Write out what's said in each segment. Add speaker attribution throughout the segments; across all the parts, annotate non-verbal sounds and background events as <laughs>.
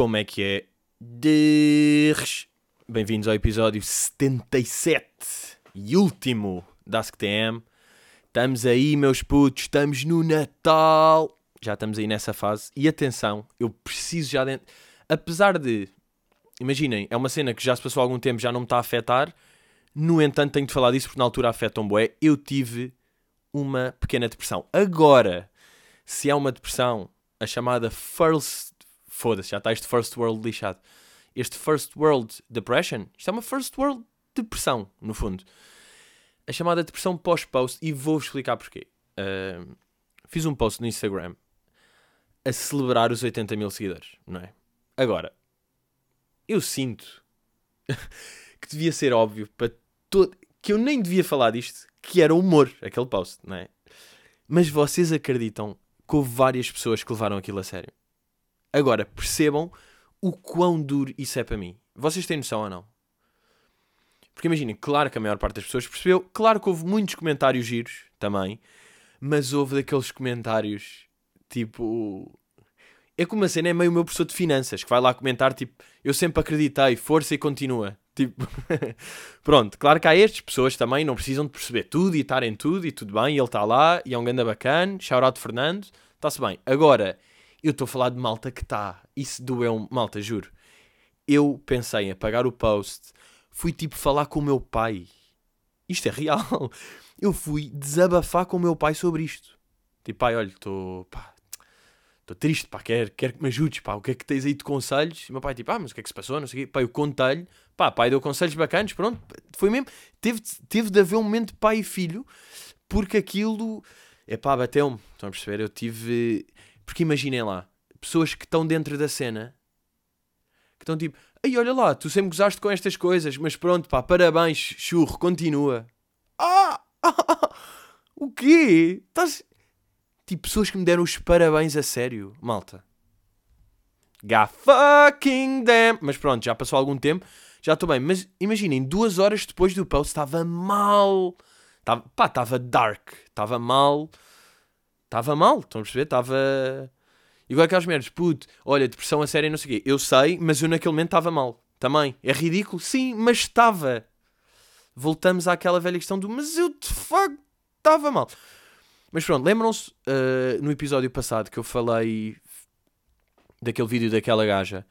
Speaker 1: Como é que é? Dirres. Bem-vindos ao episódio 77 e último da AskTM. Estamos aí, meus putos, estamos no Natal. Já estamos aí nessa fase. E atenção, eu preciso já dentro. Apesar de, imaginem, é uma cena que já se passou algum tempo, já não me está a afetar. No entanto, tenho de falar disso porque na altura afeta um bué. Eu tive uma pequena depressão. Agora, se é uma depressão, a chamada first. Foda-se, já está este first world lixado. Este first world depression, isto é uma first world depressão, no fundo. A chamada depressão pós-post, e vou-vos explicar porquê. Uh, fiz um post no Instagram a celebrar os 80 mil seguidores, não é? Agora, eu sinto <laughs> que devia ser óbvio para todo. que eu nem devia falar disto, que era humor, aquele post, não é? Mas vocês acreditam que houve várias pessoas que levaram aquilo a sério. Agora, percebam o quão duro isso é para mim. Vocês têm noção ou não? Porque imaginem, claro que a maior parte das pessoas percebeu, claro que houve muitos comentários giros também, mas houve daqueles comentários tipo. É como a cena é meio o meu professor de finanças que vai lá comentar tipo, eu sempre acreditei, força e continua. Tipo, <laughs> pronto, claro que há estas pessoas também, não precisam de perceber tudo e estar em tudo e tudo bem, e ele está lá e é um ganda bacana, shout out Fernando, está-se bem. Agora, eu estou a falar de malta que está, isso doeu, malta, juro. Eu pensei em apagar o post, fui tipo falar com o meu pai. Isto é real. <laughs> Eu fui desabafar com o meu pai sobre isto. Tipo, pai, olha, estou estou triste, pá, quero, quero que me ajudes, pá, o que é que tens aí de conselhos? E meu pai, tipo, ah, mas o que é que se passou, não sei o quê. Eu contei-lhe, pá, pai deu conselhos bacanas, pronto, foi mesmo, teve, teve de haver um momento de pai e filho, porque aquilo, é pá, bateu-me, estão a perceber? Eu tive, porque imaginem lá, pessoas que estão dentro da cena, que estão tipo, ei, olha lá, tu sempre gozaste com estas coisas, mas pronto, pá, parabéns, churro, continua. Ah! <laughs> o quê? Estás Tipo, pessoas que me deram os parabéns a sério, malta. God fucking damn. Mas pronto, já passou algum tempo, já estou bem. Mas imaginem, duas horas depois do post estava mal. Tava, pá, estava dark. Estava mal. Estava mal, estão a perceber? Estava. Igual aquelas merdas, puto, olha, depressão a sério não sei o quê. Eu sei, mas eu naquele momento estava mal. Também. É ridículo? Sim, mas estava. Voltamos àquela velha questão do, mas eu de facto estava mal. Mas pronto, lembram-se uh, no episódio passado que eu falei daquele vídeo daquela gaja,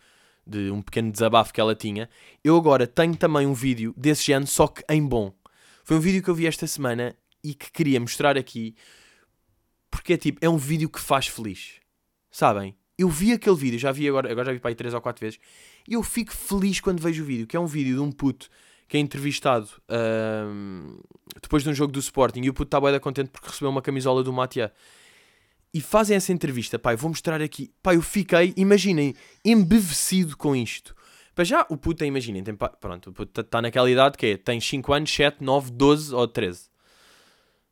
Speaker 1: de um pequeno desabafo que ela tinha. Eu agora tenho também um vídeo desse género, só que em bom. Foi um vídeo que eu vi esta semana e que queria mostrar aqui porque é tipo, é um vídeo que faz feliz. Sabem? Eu vi aquele vídeo, já vi agora, agora já vi para aí 3 ou 4 vezes, e eu fico feliz quando vejo o vídeo, que é um vídeo de um puto que é entrevistado uh, depois de um jogo do Sporting e o puto está bem contente porque recebeu uma camisola do Matia. E fazem essa entrevista, pai, vou mostrar aqui. Pai, eu fiquei, imaginem, embevecido com isto. Para já, o puto, imaginem, tem, pronto, o puto está naquela idade que é, tem 5 anos, 7, 9, 12 ou 13.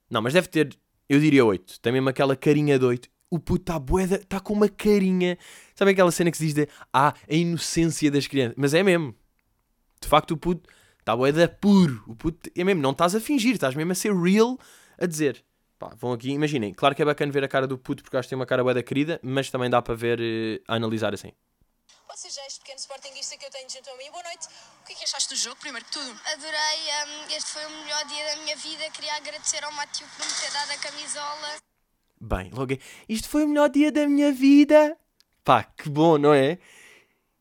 Speaker 1: Não, mas deve ter, eu diria 8. Tem mesmo aquela carinha de 8. O puto está boeda, está com uma carinha. Sabe aquela cena que se diz de, ah, a inocência das crianças? Mas é mesmo. De facto, o puto Está bué da puro. O puto, é mesmo, não estás a fingir, estás mesmo a ser real a dizer. Pá, vão aqui, imaginem. Claro que é bacana ver a cara do puto porque acho que tem uma cara bué da querida, mas também dá para ver, uh, a analisar assim.
Speaker 2: Ou seja, este pequeno sportinguista que eu tenho junto a mim. Boa noite. O que achaste do jogo, primeiro que tudo?
Speaker 3: Adorei, um, este foi o melhor dia da minha vida. Queria agradecer ao Matiu por me ter dado a camisola.
Speaker 1: Bem, logo. Isto foi o melhor dia da minha vida. Pá, que bom, não é?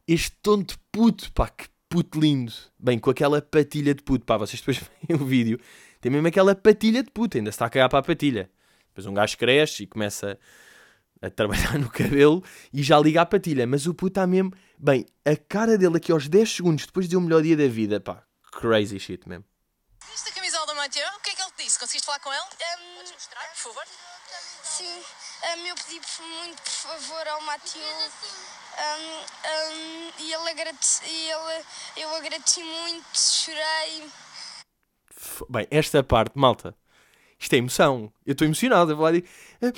Speaker 1: Este tonto puto, pá, que puto lindo. Bem, com aquela patilha de puto. Pá, vocês depois <laughs> veem o vídeo. Tem mesmo aquela patilha de puto. Ainda se está a cagar para a patilha. Depois um gajo cresce e começa a trabalhar <laughs> no cabelo e já liga a patilha. Mas o puto está mesmo... Bem, a cara dele aqui aos 10 segundos depois de um melhor dia da vida. Pá, crazy shit mesmo.
Speaker 2: Viste a camisola do Mateu? O que é que ele te disse? Conseguiste falar com ele? Um, Podes mostrar, por favor?
Speaker 3: Sim, um, eu pedi muito por favor ao Matiu um, um, e ele agradeci, ele, eu agradeci muito, chorei.
Speaker 1: Bem, esta parte, malta, isto é emoção. Eu estou emocionado a falar de. Ah,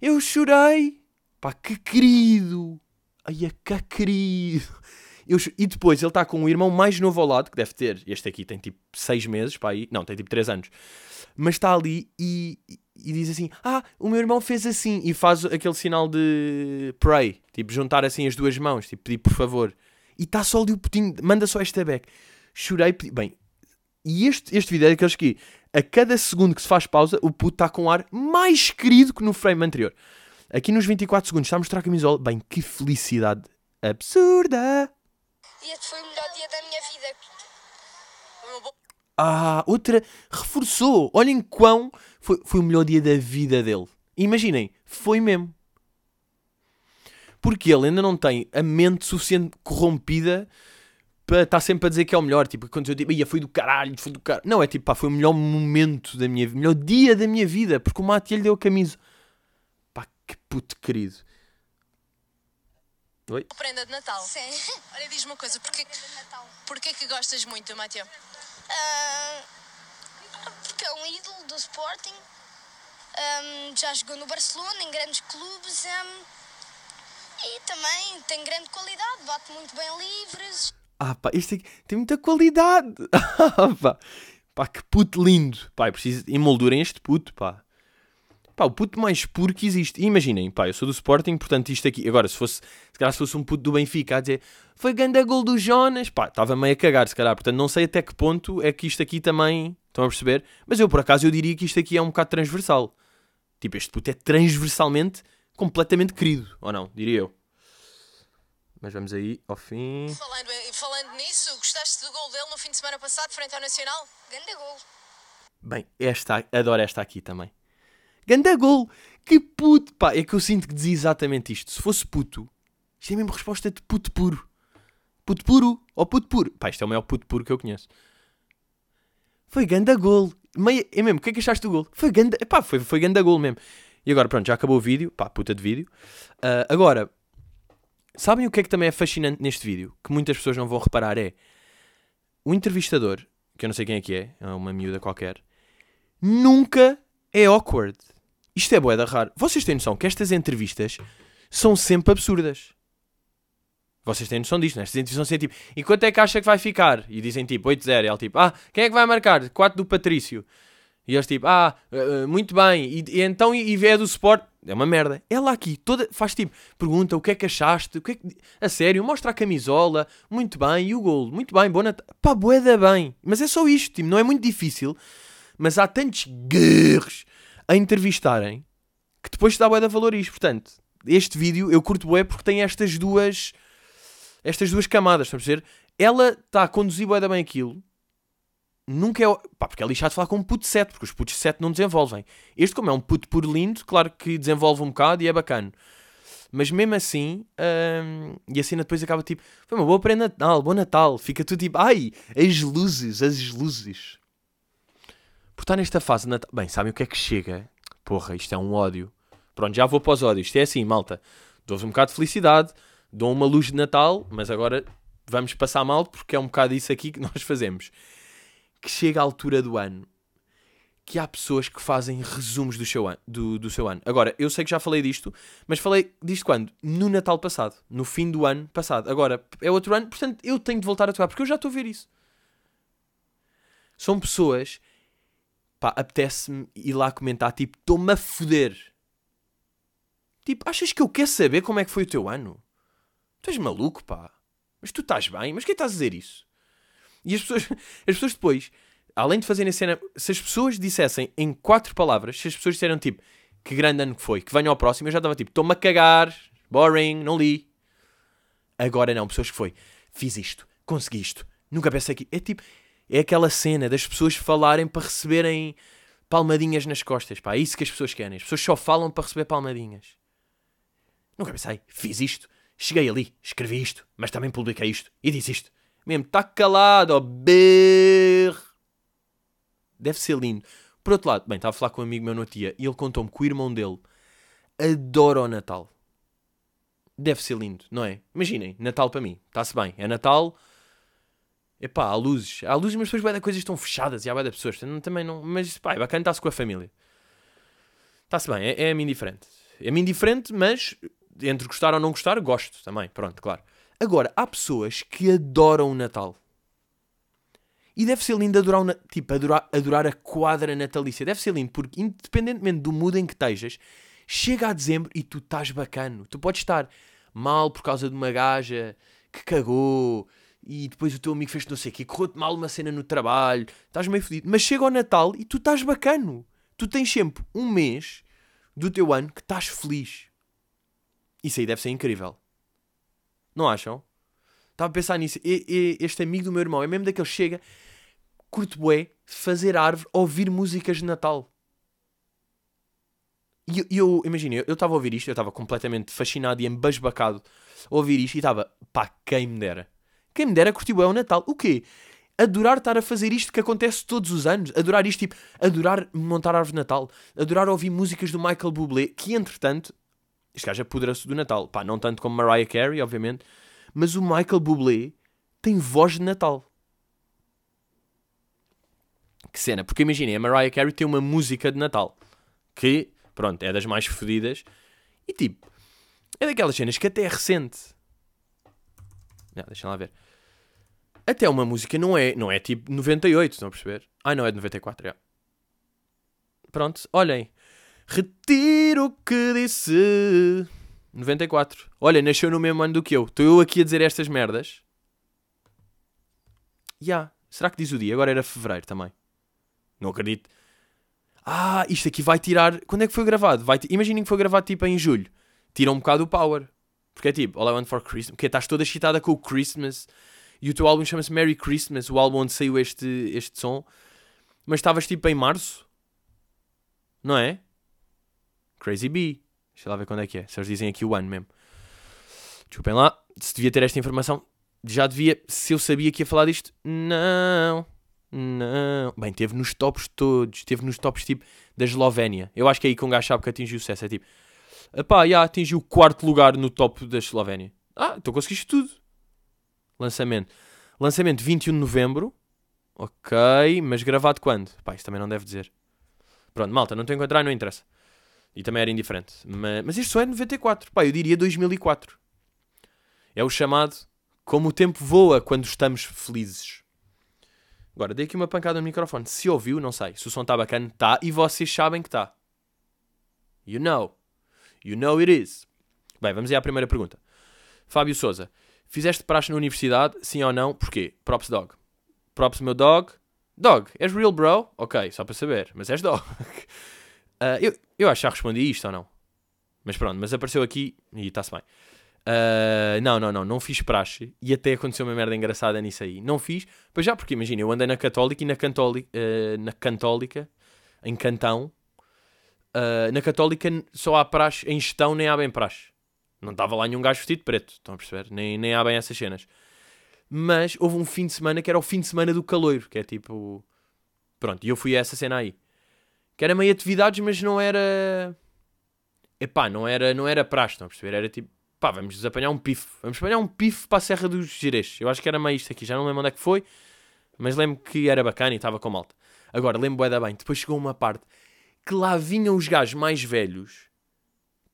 Speaker 1: eu chorei. Pá, que querido. Ai, que querido. Eu, e depois ele está com um irmão mais novo ao lado, que deve ter. Este aqui tem tipo 6 meses, pá, aí. Não, tem tipo 3 anos. Mas está ali e, e diz assim: Ah, o meu irmão fez assim. E faz aquele sinal de pray, tipo, juntar assim as duas mãos, tipo, pedir por favor. E está só ali o putinho, manda só esta beck. Chorei, pedi... bem. E este, este vídeo é daqueles que, a cada segundo que se faz pausa, o puto está com um ar mais querido que no frame anterior. Aqui nos 24 segundos está a mostrar a camisola. Bem, que felicidade absurda!
Speaker 3: E este foi o melhor dia da minha vida.
Speaker 1: Ah, outra reforçou. Olhem quão foi, foi o melhor dia da vida dele. Imaginem, foi mesmo. Porque ele ainda não tem a mente suficiente corrompida para estar sempre a dizer que é o melhor. Tipo, quando eu digo, ia, foi do caralho, foi do caralho. Não, é tipo, pá, foi o melhor momento da minha vida, o melhor dia da minha vida, porque o Mati lhe deu a camisa. Puto querido. Oi?
Speaker 2: prenda de Natal.
Speaker 3: Sim. <laughs>
Speaker 2: Olha, diz-me uma coisa, porquê, que-
Speaker 3: de Natal.
Speaker 2: porquê que gostas muito, Mateu?
Speaker 3: Ah, porque é um ídolo do Sporting. Ahm, já jogou no Barcelona, em grandes clubes. ahm, e também tem grande qualidade, bate muito bem livres.
Speaker 1: Ah, pá, este aqui tem muita qualidade. <laughs> Ah, pá. pá, que puto lindo. Pá, eu preciso emoldurem este puto, pá. Pá, o puto mais puro que existe. E imaginem, pá, eu sou do Sporting, portanto isto aqui... Agora, se fosse, se calhar se fosse um puto do Benfica a dizer foi ganda gol do Jonas, pá, estava meio a cagar, se calhar. Portanto, não sei até que ponto é que isto aqui também... Estão a perceber? Mas eu, por acaso, eu diria que isto aqui é um bocado transversal. Tipo, este puto é transversalmente completamente querido, ou não? Diria eu. Mas vamos aí ao fim.
Speaker 2: Falando, falando nisso, gostaste do gol dele no fim de semana passado, frente ao Nacional?
Speaker 3: Grande gol.
Speaker 1: Bem, esta, adoro esta aqui também. Ganda gol! Que puto! Pá, é que eu sinto que dizia exatamente isto. Se fosse puto, isto é mesmo resposta de puto puro. Puto puro ou puto puro. Pá, isto é o maior puto puro que eu conheço. Foi ganda gol. Meia, é mesmo, o que é que achaste do gol? Foi ganda, pá, foi, foi ganda gol mesmo. E agora, pronto, já acabou o vídeo. Pá, puta de vídeo. Ah, agora, sabem o que é que também é fascinante neste vídeo? Que muitas pessoas não vão reparar é... O entrevistador, que eu não sei quem é que é, é uma miúda qualquer, nunca é awkward. Isto é boeda raro. Vocês têm noção que estas entrevistas são sempre absurdas. Vocês têm noção disto, né? Estas entrevistas são tipo, e quanto é que acha que vai ficar? E dizem tipo 8-0. E ela tipo, ah, quem é que vai marcar? 4 do Patrício. E eles tipo, ah, uh, uh, muito bem. E, e então, e, e é do Sport? É uma merda. Ela aqui, toda, faz tipo, pergunta o que é que achaste, o que é que... A sério, mostra a camisola, muito bem, e o gol, muito bem, boa Natal. Pá, boeda bem. Mas é só isto, tipo, não é muito difícil. Mas há tantos guerros a entrevistarem que depois dá bué de valor isto. Portanto, este vídeo eu curto bué porque tem estas duas estas duas camadas, estão a perceber? Ela está a conduzir bué da bem aquilo. Nunca é... Pá, porque é lixado falar com um puto 7, porque os putos 7 não desenvolvem. Este, como é um puto puro lindo, claro que desenvolve um bocado e é bacana. Mas mesmo assim, hum, e a cena depois acaba tipo, foi uma boa pré-natal, bom Natal. Fica tudo tipo, ai, as luzes, as luzes. Por estar nesta fase de Natal. Bem, sabem o que é que chega? Porra, isto é um ódio. Pronto, já vou para os ódios. Isto é assim, malta. Dou-vos um bocado de felicidade, dou uma luz de Natal, mas agora vamos passar mal porque é um bocado isso aqui que <laughs> nós fazemos. Que chega a altura do ano que há pessoas que fazem resumos do seu, ano, do, do seu ano. Agora, eu sei que já falei disto, mas falei disto quando? No Natal passado. No fim do ano passado. Agora, é outro ano, portanto, eu tenho de voltar a tocar, porque eu já estou a ver isso. São pessoas pá, apetece-me ir lá comentar, tipo, estou-me a foder. Tipo, achas que eu quero saber como é que foi o teu ano? Tu és maluco, pá. Mas tu estás bem? Mas quem estás a dizer isso? E as pessoas, <laughs> as pessoas depois, além de fazerem a cena, se as pessoas dissessem em quatro palavras, se as pessoas disseram tipo, que grande ano que foi, que venham ao próximo, eu já estava tipo, estou-me a cagar, boring, não li. Agora não, pessoas que foi, fiz isto, consegui isto, nunca pensei que. É tipo, é aquela cena das pessoas falarem para receberem palmadinhas nas costas, pá, é isso que as pessoas querem. As pessoas só falam para receber palmadinhas. Nunca pensei, fiz isto, cheguei ali, escrevi isto, mas também publiquei isto e disse isto. Mesmo, está calado, ó berro. Deve ser lindo. Por outro lado, bem, estava a falar com um amigo meu no tia e ele contou-me que o irmão dele adora o Natal. Deve ser lindo, não é? Imaginem, Natal para mim, está-se bem. É Natal, epá, há luzes. Há luzes, mas depois vai da coisas estão fechadas e há vai da pessoas. Também não, mas pá, é bacana estar-se com a família. Está-se bem, é, é a mim diferente. É a mim diferente, mas entre gostar ou não gostar, gosto também. Pronto, claro. Agora, há pessoas que adoram o Natal. E deve ser lindo adorar, na- tipo, adorar, adorar a quadra natalícia. Deve ser lindo, porque independentemente do mood em que estejas, chega a dezembro e tu estás bacano. Tu podes estar mal por causa de uma gaja que cagou e depois o teu amigo fez não sei o quê, correu-te mal uma cena no trabalho, estás meio fodido. Mas chega ao Natal e tu estás bacano. Tu tens sempre um mês do teu ano que estás feliz. Isso aí deve ser incrível. Não acham? Estava a pensar nisso. E- e- este amigo do meu irmão é mesmo daquele que chega, curto bué, fazer árvore, ouvir músicas de Natal. E eu, eu imagina, eu estava a ouvir isto, eu estava completamente fascinado e embasbacado a ouvir isto e estava, pá, quem me dera. Quem me dera curtir bué o Natal. O quê? Adorar estar a fazer isto que acontece todos os anos. Adorar isto, tipo, adorar montar árvore de Natal. Adorar ouvir músicas do Michael Bublé, que entretanto, este gajo apodera-se do Natal. Pá, não tanto como Mariah Carey, obviamente, mas o Michael Bublé tem voz de Natal. Que cena, porque imaginem, a Mariah Carey tem uma música de Natal que, pronto, é das mais fodidas e tipo, é daquelas cenas que até é recente. Não, deixa lá ver. Até uma música não é, não é tipo 98, estão a perceber? Ah, não, é de 94, é. Pronto, olhem. Retiro o que disse. 94. Olha, nasceu no mesmo ano do que eu. Estou eu aqui a dizer estas merdas. Ya. Será que diz o dia? Agora era fevereiro também. Não acredito. Ah, isto aqui vai tirar. Quando é que foi gravado? Vai Imaginem que foi gravado tipo em julho. Tira um bocado o power. Porque é tipo, All I Want for Christmas. Porque estás toda excitada com o Christmas. E o teu álbum chama-se Merry Christmas. O álbum onde saiu este, este som. Mas estavas tipo em março. Não é? Crazy Bee. Deixa lá ver quando é que é. Se eles dizem aqui o ano mesmo. Desculpem lá. Se devia ter esta informação. Já devia. Se eu sabia que ia falar disto. Não. Não. Bem, teve nos tops todos. Teve nos tops tipo da Eslovénia. Eu acho que é aí que um gajo sabe que atingiu o sucesso. É tipo. Epá, já atingiu o quarto lugar no top da Eslovénia. Ah, então conseguiste tudo. Lançamento. Lançamento 21 de novembro. Ok, mas gravado quando? Pá, isso também não deve dizer. Pronto, malta, não estou a encontrar, não interessa. E também era indiferente. Mas, mas isto só é de 94. Pá, eu diria 2004. É o chamado como o tempo voa quando estamos felizes. Agora, dei aqui uma pancada no microfone. Se ouviu, não sei. Se o som está bacana, está. E vocês sabem que está. You know. You know it is. Bem, vamos aí à primeira pergunta. Fábio Souza. Fizeste praxe na universidade? Sim ou não? Porquê? Props dog. Props meu dog. Dog, és real bro? Ok, só para saber. Mas és dog. <laughs> Ah, eu, eu acho que já respondi isto ou não. Mas pronto, mas apareceu aqui e está-se bem. Ah, não, não, não, não fiz praxe e até aconteceu uma merda engraçada nisso aí. Não fiz, pois já, porque imagina, eu andei na Católica e na, Cantólica, na Cantólica, em Cantão, ah, na Católica só há praxe, em gestão nem há bem praxe. Não estava lá nenhum gajo vestido de preto, estão a perceber? Nem, nem há bem essas cenas. Mas houve um fim de semana que era o fim de semana do caloiro, que é tipo. Pronto, e eu fui a essa cena aí. Que era meio atividades, mas não era. Epá, não era, não era praxe, estão a perceber? Era tipo, pá, vamos apanhar um pife. Vamos apanhar um pife para a Serra dos Girês. Eu acho que era meio isto aqui, já não lembro onde é que foi, mas lembro que era bacana e estava com malta. Agora, lembro bué da bem, depois chegou uma parte que lá vinham os gajos mais velhos,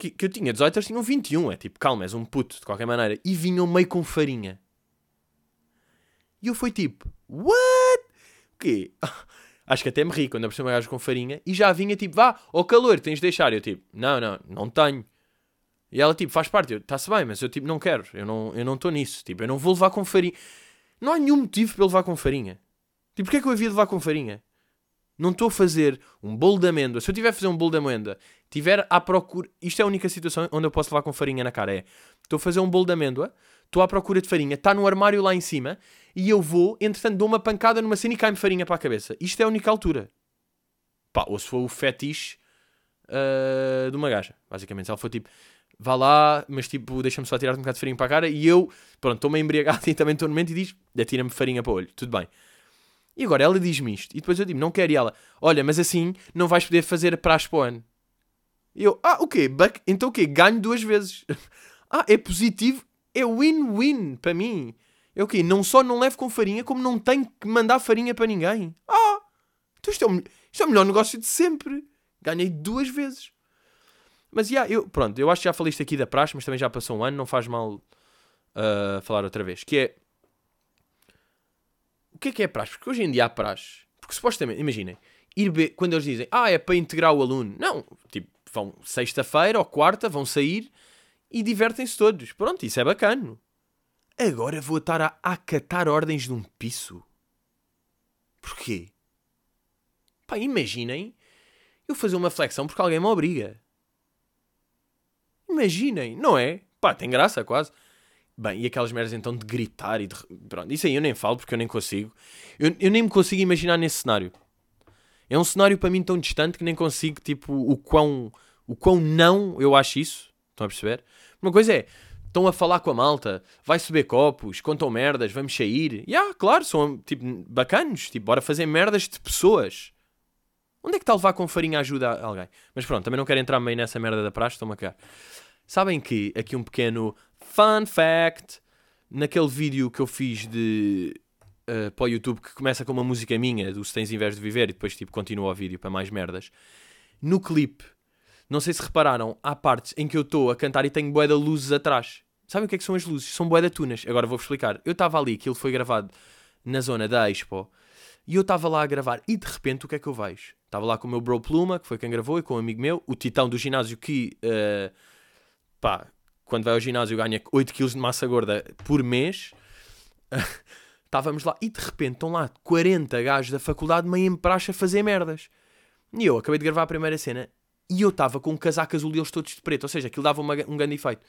Speaker 1: que, que eu tinha 18, eles tinham 21, é tipo, calma, és um puto, de qualquer maneira, e vinham meio com farinha. E eu fui tipo, what? O quê? <laughs> Acho que até me ri quando apareceu uma gajo com farinha e já vinha tipo, vá, ao calor, tens de deixar. Eu tipo, não, não, não tenho. E ela tipo, faz parte, está-se bem, mas eu tipo, não quero, eu não eu não estou nisso. Tipo, eu não vou levar com farinha. Não há nenhum motivo para eu levar com farinha. Tipo, porquê é que eu havia de levar com farinha? Não estou a fazer um bolo de amêndoa. Se eu tiver a fazer um bolo de amêndoa, tiver à procura. Isto é a única situação onde eu posso levar com farinha na cara. É estou a fazer um bolo de amêndoa, estou à procura de farinha, está no armário lá em cima e eu vou, entretanto, dou uma pancada numa cena e cai-me farinha para a cabeça. Isto é a única altura. Pá, ou se for o fetiche ah, de uma gaja, basicamente. Se ela for tipo, vá lá, mas tipo, deixa-me só tirar um bocado de farinha para a cara e eu, pronto, estou meio embriagado e <laughs> também estou no momento e diz, atira-me farinha para o olho, tudo bem. E agora ela diz-me isto. E depois eu digo, não quero. E ela, olha, mas assim não vais poder fazer praxe para o ano. E eu, ah, o quê? Buck- Então o quê? Ganho duas vezes. <laughs> ah, é positivo. É win-win para mim. É o quê? Não só não levo com farinha, como não tenho que mandar farinha para ninguém. Ah, então isto é o, isto é o melhor negócio de sempre. Ganhei duas vezes. Mas, yeah, eu, pronto, eu acho que já falei isto aqui da praxe, mas também já passou um ano, não faz mal ah, falar outra vez. Que é, que é que é praxe? Porque hoje em dia há praxe. Porque supostamente, imaginem, ir be... quando eles dizem, ah, é para integrar o aluno. Não, tipo, vão sexta-feira ou quarta, vão sair e divertem-se todos. Pronto, isso é bacana. Agora vou estar a acatar ordens de um piso. Porquê? Pá, imaginem eu fazer uma flexão porque alguém me obriga. Imaginem, não é? Pá, tem graça quase. Bem, e aquelas merdas então de gritar e de. Pronto, isso aí eu nem falo porque eu nem consigo. Eu, eu nem me consigo imaginar nesse cenário. É um cenário para mim tão distante que nem consigo, tipo, o quão, o quão não eu acho isso. Estão a perceber? Uma coisa é, estão a falar com a malta, vai subir copos, contam merdas, vamos sair. E ah, claro, são tipo bacanos, tipo, bora fazer merdas de pessoas. Onde é que está a levar com farinha ajuda a alguém? Mas pronto, também não quero entrar meio nessa merda da praxe, estou-me a cagar. Sabem que, aqui um pequeno fun fact, naquele vídeo que eu fiz de uh, para o YouTube que começa com uma música minha, do Se Tens Inveja de Viver, e depois tipo continua o vídeo para mais merdas. No clipe, não sei se repararam, há partes em que eu estou a cantar e tenho de luzes atrás. Sabem o que é que são as luzes? São de tunas. Agora vou-vos explicar. Eu estava ali, aquilo foi gravado na zona da Expo, e eu estava lá a gravar, e de repente o que é que eu vejo? Estava lá com o meu bro Pluma, que foi quem gravou, e com um amigo meu, o titão do ginásio que, uh, pá, quando vai ao ginásio ganha 8 kg de massa gorda por mês. <laughs> Estávamos lá, e de repente estão lá 40 gajos da faculdade meio em praxe a fazer merdas. E eu acabei de gravar a primeira cena, e eu estava com um casaco azul e eles todos de preto, ou seja, aquilo dava uma, um grande efeito.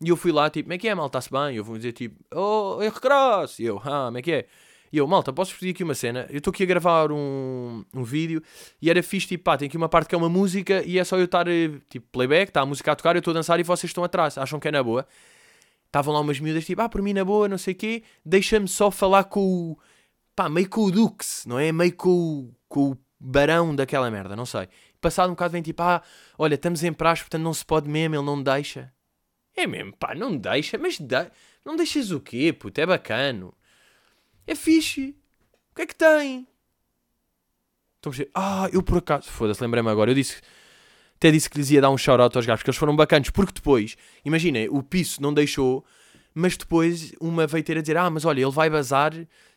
Speaker 1: E eu fui lá, tipo, como é que é, mal? Está-se bem? E eu vou dizer, tipo, oh, é recross. E eu, ah, como é que é? E eu, malta, posso pedir aqui uma cena? Eu estou aqui a gravar um, um vídeo e era fixe, tipo, pá, tem aqui uma parte que é uma música e é só eu estar, eh, tipo, playback, está a música a tocar, eu estou a dançar e vocês estão atrás. Acham que é na boa? Estavam lá umas miúdas, tipo, ah, por mim na boa, não sei o quê, deixa-me só falar com o, pá, meio com o Dux, não é? Meio com o, com o barão daquela merda, não sei. Passado um bocado vem tipo, ah, olha, estamos em praxe, portanto não se pode mesmo, ele não deixa. É mesmo, pá, não deixa, mas de... não deixas o quê, puto? É bacano. É fixe. O que é que tem? Estão a dizer, ah, eu por acaso. Foda-se, lembrei-me agora. Eu disse. Até disse que lhes ia dar um shout-out aos gajos, porque eles foram bacanos. Porque depois, imaginem, o piso não deixou, mas depois uma veio ter a dizer: Ah, mas olha, ele vai bazar,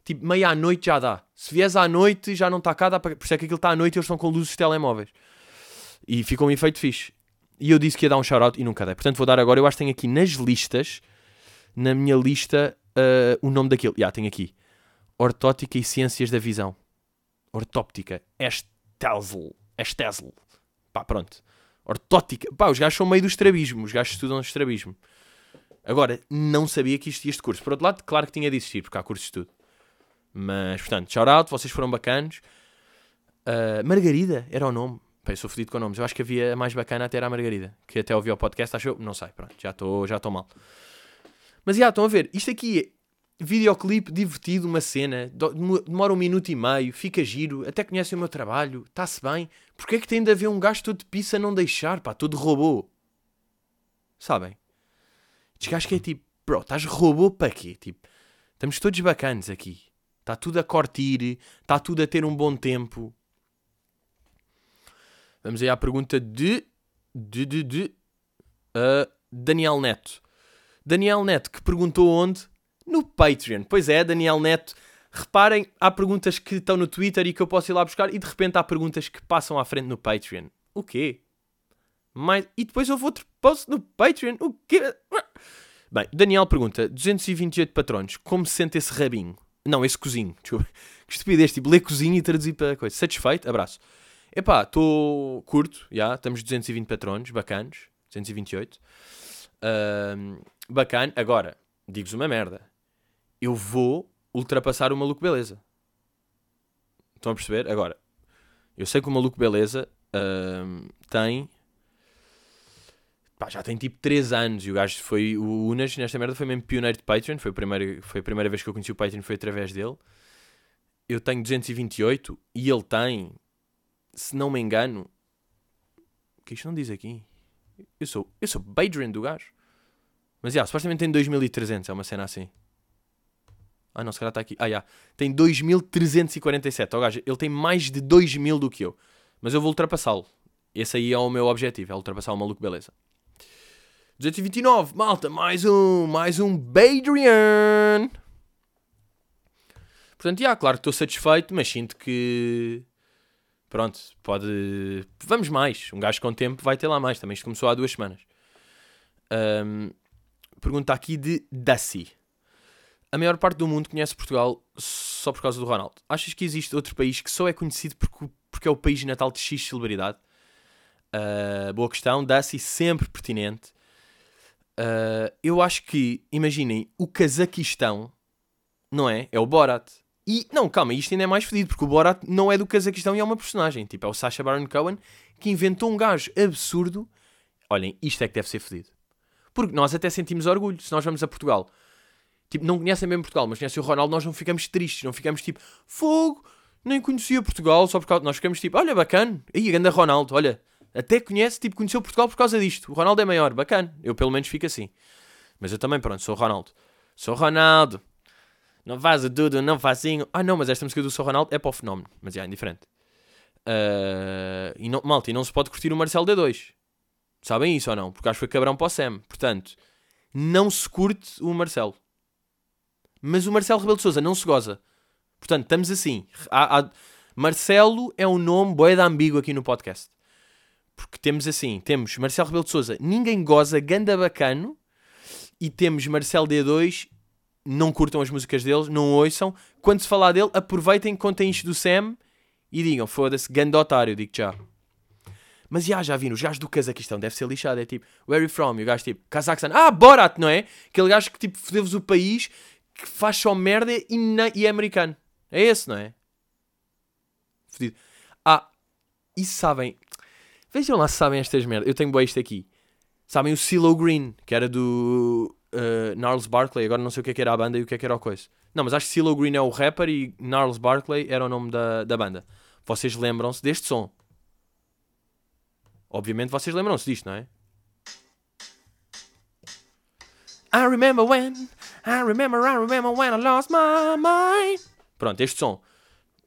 Speaker 1: tipo, meia à noite já dá. Se vies à noite já não está cá, dá para... por isso é que aquilo está à noite e eles estão com luzes de telemóveis. E ficou um efeito fixe. E eu disse que ia dar um shout-out e nunca dei. Portanto, vou dar agora. Eu acho que tenho aqui nas listas, na minha lista, uh, o nome daquilo. Já, yeah, tenho aqui. Ortótica e Ciências da Visão. Ortóptica. Estesel. Estesel. Pá, pronto. Ortótica. Pá, os gajos são meio do estrabismo. Os gajos estudam estrabismo. Agora, não sabia que existia este curso. Por outro lado, claro que tinha de existir, porque há cursos de estudo. Mas, portanto, shout out, vocês foram bacanos. Uh, Margarida era o nome. Pá, eu sou fodido com nomes. Eu acho que havia a mais bacana até era a Margarida. Que até ouviu o podcast, achou? Não sei, pronto, já estou já mal. Mas já, estão a ver, isto aqui videoclipe divertido, uma cena, demora um minuto e meio, fica giro, até conhecem o meu trabalho, está-se bem. Porquê é que tem de haver um gajo todo de pizza a não deixar, pá, todo robô? Sabem? Estes gajos que é tipo, bro, estás robô para quê? Tipo, estamos todos bacanas aqui. Está tudo a cortir, está tudo a ter um bom tempo. Vamos aí à pergunta de. de. de. de uh, Daniel Neto. Daniel Neto que perguntou onde no Patreon. Pois é, Daniel Neto. Reparem, há perguntas que estão no Twitter e que eu posso ir lá buscar, e de repente há perguntas que passam à frente no Patreon. O quê? Mais... E depois houve outro post no Patreon. O quê? Bem, Daniel pergunta: 228 patrões, como se sente esse rabinho? Não, esse cozinho. Desculpa. <laughs> Que estupidez, tipo, ler cozinho e traduzir para coisa. Satisfeito? Abraço. Epá, estou curto, já, estamos 220 patronos, bacanos, 228. Uh, bacana. Agora, digo-vos uma merda eu vou ultrapassar o Maluco Beleza. Estão a perceber? Agora, eu sei que o Maluco Beleza uh, tem. Pá, já tem tipo 3 anos e o gajo foi. O Unas nesta merda foi mesmo pioneiro de Patreon. Foi a, primeira, foi a primeira vez que eu conheci o Patreon, foi através dele. Eu tenho 228 e ele tem, se não me engano. O que isto não diz aqui? Eu sou, eu sou Patreon do gajo. Mas já, yeah, supostamente tem 2300, é uma cena assim. Ah, não, se calhar está aqui. Ah, já. Tem 2.347. Oh, gajo, ele tem mais de 2.000 do que eu. Mas eu vou ultrapassá-lo. Esse aí é o meu objetivo, é ultrapassar o maluco, beleza. 229, malta, mais um, mais um Badrian. Portanto, já, claro que estou satisfeito, mas sinto que. Pronto, pode. Vamos mais. Um gajo com tempo vai ter lá mais. Também isto começou há duas semanas. Ahm, pergunta aqui de Daci. A maior parte do mundo conhece Portugal só por causa do Ronaldo. Achas que existe outro país que só é conhecido porque, porque é o país natal de X celebridade? Ah, boa questão. Daci, sempre pertinente. Ah, eu acho que, imaginem, o Cazaquistão, não é? É o Borat. E, não, calma, isto ainda é mais fedido, porque o Borat não é do Cazaquistão e é uma personagem. Tipo, é o Sacha Baron Cohen que inventou um gajo absurdo. Olhem, isto é que deve ser fedido. Porque nós até sentimos orgulho se nós vamos a Portugal. Tipo, não conhecem mesmo Portugal, mas conhecem o Ronaldo, nós não ficamos tristes, não ficamos tipo, fogo, nem conhecia Portugal só por causa. Nós ficamos tipo, olha, bacana, aí, ganda Ronaldo, olha, até conhece, tipo, conheceu Portugal por causa disto. O Ronaldo é maior, bacana. Eu pelo menos fico assim. Mas eu também, pronto, sou Ronaldo. Sou Ronaldo. Não faz tudo, não facinho. Ah, não, mas esta música do Sou Ronaldo é para o fenómeno. Mas é indiferente. Ah, e não, malta, e não se pode curtir o Marcelo D2. Sabem isso ou não? Porque acho que foi cabrão para o Sam. Portanto, não se curte o Marcelo. Mas o Marcelo Rebelo de Souza não se goza. Portanto, estamos assim. Há- há- Marcelo é um nome boeda ambíguo aqui no podcast. Porque temos assim, temos Marcelo Rebelo de Souza, ninguém goza, ganda bacano. E temos Marcelo D2, não curtam as músicas deles, não ouçam. Quando se falar dele, aproveitem, contem isto do Sam e digam, foda-se, ganda otário, digo já. Mas já, já viram, os gajos do Cazaquistão deve ser lixado. É tipo, where are you from? E o gajo tipo, Cazaquistão. Ah, Borat, não é? Aquele gajo que tipo, fodeu-vos o país, que faz só merda e, na- e é americano. É esse, não é? Fodido. Ah, e sabem, vejam lá se sabem estas merdas. Eu tenho boa isto aqui. Sabem o CeeLo Green, que era do uh, Gnarls Barkley. Agora não sei o que é que era a banda e o que é que era o coisa. Não, mas acho que CeeLo Green é o rapper e Gnarls Barkley era o nome da, da banda. Vocês lembram-se deste som? Obviamente vocês lembram-se disto, não é? I remember when, I remember, I remember when I lost my mind. Pronto, este som.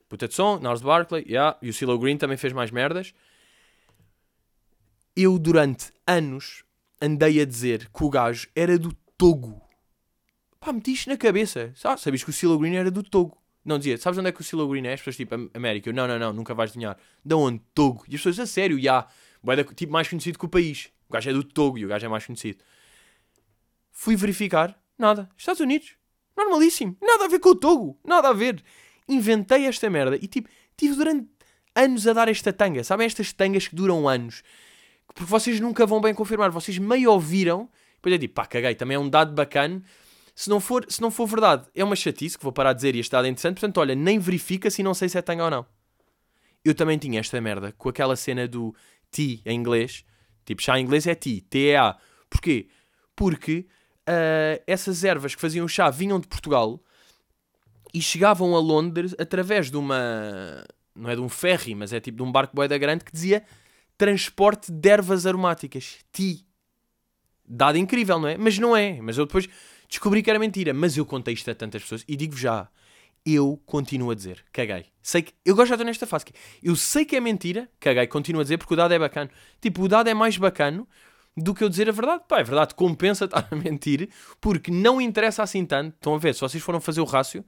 Speaker 1: Puta de som, Nars Barkley, yeah, e o CeeLo Green também fez mais merdas. Eu, durante anos, andei a dizer que o gajo era do Togo. Pá, meti isto na cabeça. Ah, sabias que o CeeLo Green era do Togo. Não dizia, sabes onde é que o CeeLo Green é? As pessoas tipo, "Am- América. Eu, não, não, não, nunca vais adivinhar. De onde? Togo. E as pessoas, a sério, já. Yeah. Tipo, mais conhecido que o país. O gajo é do Togo e o gajo é mais conhecido. Fui verificar, nada. Estados Unidos. Normalíssimo. Nada a ver com o Togo. Nada a ver. Inventei esta merda e tipo, tive durante anos a dar esta tanga. Sabem estas tangas que duram anos? Porque vocês nunca vão bem confirmar. Vocês meio ouviram. Depois é tipo, pá, caguei. Também é um dado bacana. Se não for, se não for verdade, é uma chatice que vou parar de dizer e este dado é interessante. Portanto, olha, nem verifica se não sei se é tanga ou não. Eu também tinha esta merda com aquela cena do T em inglês. Tipo, chá em inglês é T, T-E-A. Porquê? Porque ah, essas ervas que faziam chá vinham de Portugal e chegavam a Londres através de uma. Não é de um ferry, mas é tipo de um barco boeda grande que dizia transporte de ervas aromáticas. Ti. Dado incrível, não é? Mas não é. Mas eu depois descobri que era mentira. Mas eu contei isto a tantas pessoas e digo já. Eu continuo a dizer, caguei. Sei que, eu gosto já estou nesta fase. Eu sei que é mentira, caguei, continuo a dizer porque o dado é bacana. Tipo, o dado é mais bacano do que eu dizer a verdade. Pá, é verdade, compensa estar a mentir porque não interessa assim tanto. Estão a ver, se vocês foram fazer o rácio,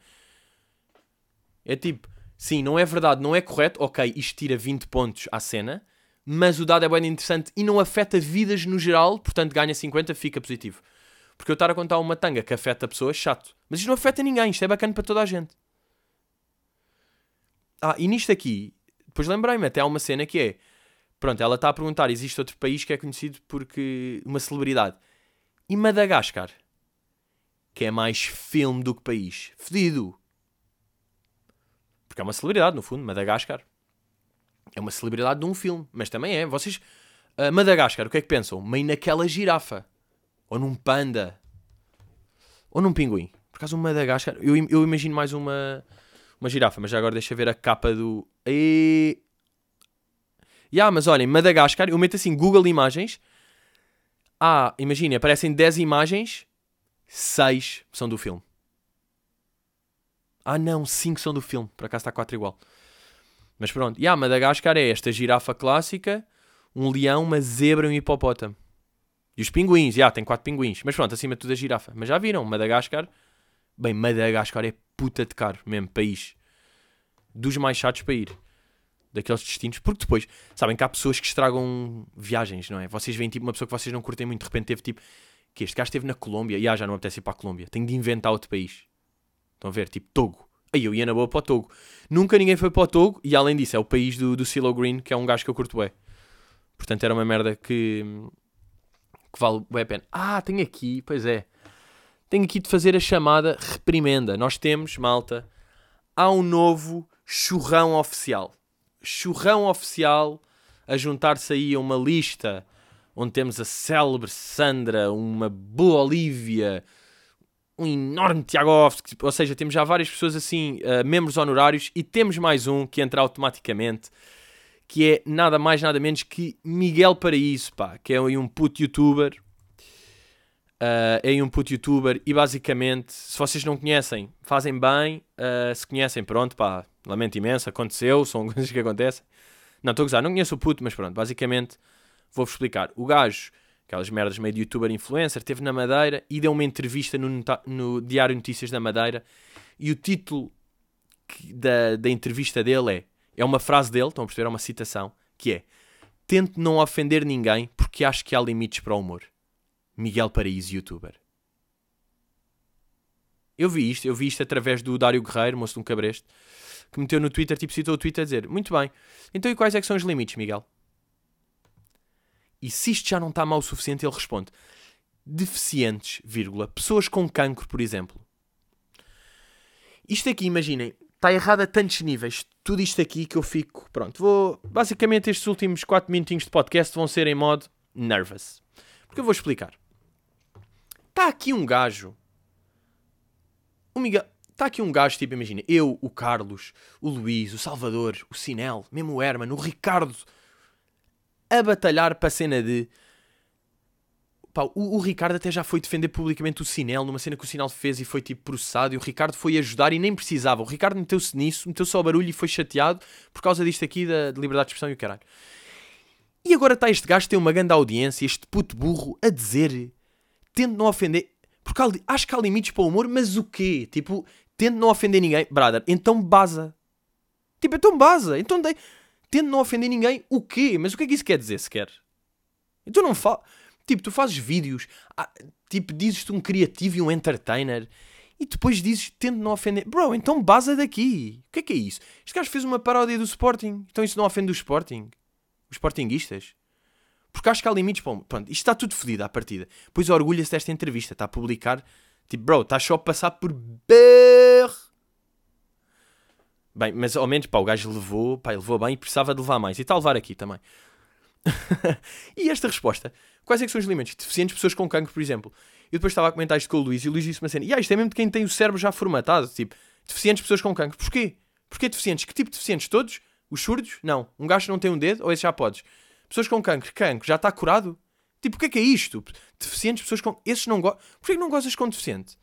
Speaker 1: é tipo, sim, não é verdade, não é correto, ok, isto tira 20 pontos à cena, mas o dado é bem interessante e não afeta vidas no geral, portanto ganha 50, fica positivo. Porque eu estar a contar uma tanga que afeta pessoas, chato. Mas isto não afeta ninguém, isto é bacana para toda a gente. Ah, e nisto aqui, depois lembrei-me, até há uma cena que é, pronto, ela está a perguntar, existe outro país que é conhecido porque uma celebridade. E Madagascar, que é mais filme do que país. Fedido. Porque é uma celebridade, no fundo, Madagascar. É uma celebridade de um filme, mas também é. Vocês, ah, Madagascar, o que é que pensam? Meio naquela girafa. Ou num panda. Ou num pinguim. Por acaso, um Madagascar, eu, eu imagino mais uma, uma girafa, mas já agora deixa ver a capa do. E... Ya, mas olhem, Madagascar, eu meto assim Google Imagens. Ah, imaginem, aparecem 10 imagens, 6 são do filme. Ah não, 5 são do filme, por acaso está 4 igual. Mas pronto, e yeah, Madagascar é esta girafa clássica, um leão, uma zebra e um hipopótamo. E os pinguins, já, tem 4 pinguins. Mas pronto, acima de tudo a girafa. Mas já viram, Madagascar. Bem, Madagascar é puta de caro, mesmo, país. Dos mais chatos para ir. Daqueles destinos. Porque depois, sabem que há pessoas que estragam viagens, não é? Vocês veem tipo uma pessoa que vocês não curtem muito, de repente teve tipo. Que este gajo esteve na Colômbia. E ah, já não apetece ir para a Colômbia. Tenho de inventar outro país. Estão a ver? Tipo Togo. Aí eu ia na boa para o Togo. Nunca ninguém foi para o Togo. E além disso, é o país do, do Silo Green, que é um gajo que eu curto bem. Portanto, era uma merda que. que vale bem a pena. Ah, tenho aqui. Pois é. Tenho aqui de fazer a chamada reprimenda. Nós temos, malta. Há um novo churrão oficial. Churrão oficial a juntar-se aí a uma lista onde temos a célebre Sandra, uma boa Olivia, um enorme Tiagovski, ou seja, temos já várias pessoas assim, uh, membros honorários, e temos mais um que entra automaticamente, que é nada mais, nada menos que Miguel Paraíso, pá, que é um puto youtuber, uh, é um puto youtuber, e basicamente, se vocês não conhecem, fazem bem, uh, se conhecem, pronto, pá, lamento imenso, aconteceu, <laughs> são coisas que acontecem. Não, estou a gozar, não conheço o puto, mas pronto, basicamente, vou-vos explicar. O gajo aquelas merdas meio de youtuber influencer, teve na Madeira e deu uma entrevista no, no Diário Notícias da Madeira e o título da, da entrevista dele é, é uma frase dele, estão a perceber, é uma citação, que é Tente não ofender ninguém porque acho que há limites para o humor. Miguel Paraíso, youtuber. Eu vi isto, eu vi isto através do Dário Guerreiro, moço de um cabreste, que meteu no Twitter, tipo, citou o Twitter a dizer, muito bem, então e quais é que são os limites, Miguel? E se isto já não está mal o suficiente, ele responde: deficientes, vírgula, pessoas com cancro, por exemplo. Isto aqui, imaginem, está errado a tantos níveis. Tudo isto aqui que eu fico. Pronto, vou. Basicamente, estes últimos 4 minutinhos de podcast vão ser em modo nervous. Porque eu vou explicar. Está aqui um gajo. O Miguel. Está aqui um gajo, tipo, imagina, eu, o Carlos, o Luís, o Salvador, o Sinel, mesmo o Herman, o Ricardo, a batalhar para a cena de. Pá, o, o, Ricardo até já foi defender publicamente o Sinel numa cena que o Sinel fez e foi tipo processado. E o Ricardo foi ajudar e nem precisava. O Ricardo meteu-se nisso, meteu só o barulho e foi chateado por causa disto aqui da de liberdade de expressão e o caralho. E agora está este gajo, tem uma grande audiência, este puto burro, a dizer, tendo não ofender. Porque acho que há limites para o humor, mas o quê? Tipo, tendo não ofender ninguém. Brother, então baza. Tipo, então baza. Então dei tendo não ofender ninguém, o quê? Mas o que é que isso quer dizer sequer? Então não fala. Tipo, tu fazes vídeos, ah, tipo, dizes-te um criativo e um entertainer e depois dizes tendo não ofender. Bro, então baza daqui. O que é que é isso? Este gajo fez uma paródia do Sporting. Então isso não ofende o Sporting? Os Sportinguistas? Porque acho que há limites. Pronto, isto está tudo fodido à partida. Pois orgulha-se desta entrevista. Está a publicar. Tipo, bro, estás só a passar por BR Bem, mas ao menos, pá, o gajo levou, pá, levou bem e precisava de levar mais. E está a levar aqui também. <laughs> e esta resposta, quais é são os limites? Deficientes pessoas com cancro, por exemplo. Eu depois estava a comentar isto com o Luís e o Luís disse-me assim, e ah, isto é mesmo de quem tem o cérebro já formatado, tipo, deficientes pessoas com cancro. Porquê? Porquê deficientes? Que tipo de deficientes? Todos? Os surdos? Não. Um gajo não tem um dedo? Ou esse já podes? Pessoas com cancro. Cancro já está curado? Tipo, o que é que é isto? Deficientes, pessoas com... Esses não gostam... Porquê que não gostas com deficiente?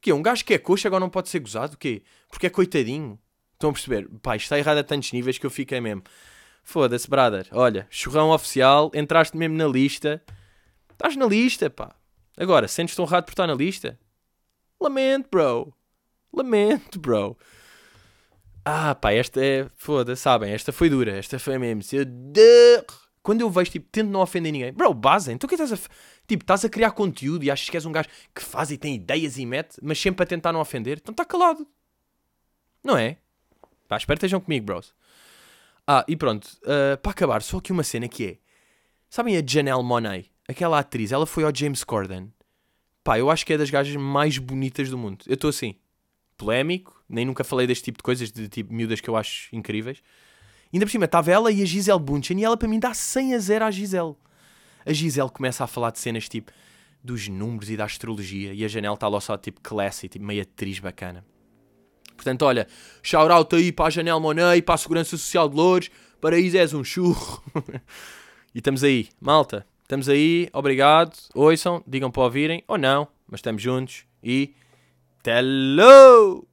Speaker 1: Que é um gajo que é coxa agora não pode ser gozado? O quê? Porque é coitadinho? Estão a perceber? Pá, isto está errado a tantos níveis que eu fiquei mesmo. Foda-se, brother. Olha, churrão oficial, entraste mesmo na lista. Estás na lista, pá. Agora, sentes-te honrado por estar na lista? Lamento, bro. Lamento, bro. Ah, pá, esta é. Foda, sabem, esta foi dura. Esta foi mesmo. Quando eu vejo, tipo, tento não ofender ninguém. Bro, base, então o que estás a. Tipo, estás a criar conteúdo e achas que és um gajo que faz e tem ideias e mete, mas sempre a tentar não ofender? Então está calado. Não é? Pá, espero que estejam comigo, bros. Ah, e pronto, uh, para acabar, só aqui uma cena que é. Sabem a Janelle Monáe? Aquela atriz, ela foi ao James Corden. Pá, eu acho que é das gajas mais bonitas do mundo. Eu estou assim, polémico, nem nunca falei deste tipo de coisas, de tipo miúdas que eu acho incríveis. Ainda por cima, estava ela e a Gisele Bunchen e ela para mim dá 100 a 0 à Gisele. A Gisele começa a falar de cenas tipo dos números e da astrologia e a Janelle está lá só tipo classy, tipo meio atriz bacana. Portanto, olha, shout-out aí para a Janelle Monet, para a Segurança Social de Louros, Paraíso és um churro. <laughs> e estamos aí, malta, estamos aí, obrigado, ouçam, digam para ouvirem, ou não, mas estamos juntos e... Hello!